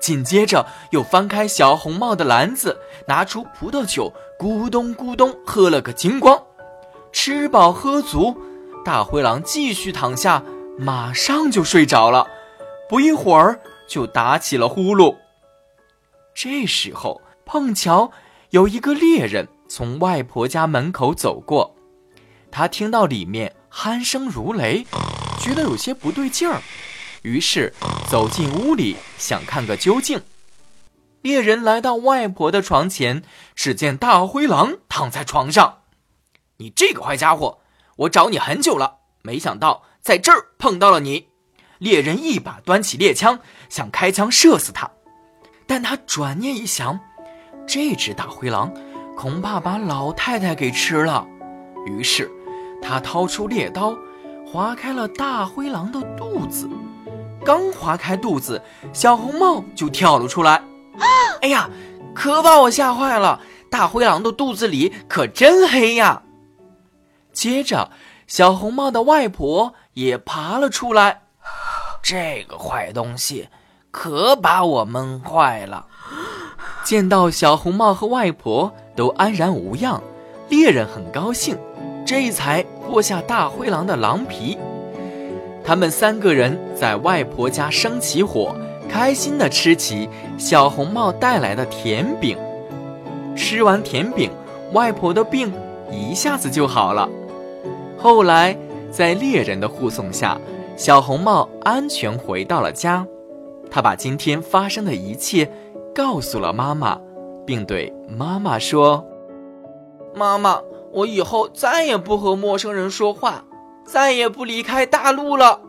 紧接着又翻开小红帽的篮子，拿出葡萄酒，咕咚咕咚喝了个精光。吃饱喝足，大灰狼继续躺下，马上就睡着了。不一会儿就打起了呼噜。这时候碰巧有一个猎人从外婆家门口走过，他听到里面鼾声如雷，觉得有些不对劲儿。于是走进屋里，想看个究竟。猎人来到外婆的床前，只见大灰狼躺在床上。你这个坏家伙，我找你很久了，没想到在这儿碰到了你。猎人一把端起猎枪，想开枪射死他，但他转念一想，这只大灰狼恐怕把老太太给吃了。于是他掏出猎刀，划开了大灰狼的肚子。刚划开肚子，小红帽就跳了出来。哎呀，可把我吓坏了！大灰狼的肚子里可真黑呀。接着，小红帽的外婆也爬了出来。这个坏东西可把我闷坏了。见到小红帽和外婆都安然无恙，猎人很高兴，这才剥下大灰狼的狼皮。他们三个人在外婆家生起火，开心地吃起小红帽带来的甜饼。吃完甜饼，外婆的病一下子就好了。后来，在猎人的护送下，小红帽安全回到了家。他把今天发生的一切告诉了妈妈，并对妈妈说：“妈妈，我以后再也不和陌生人说话。”再也不离开大陆了。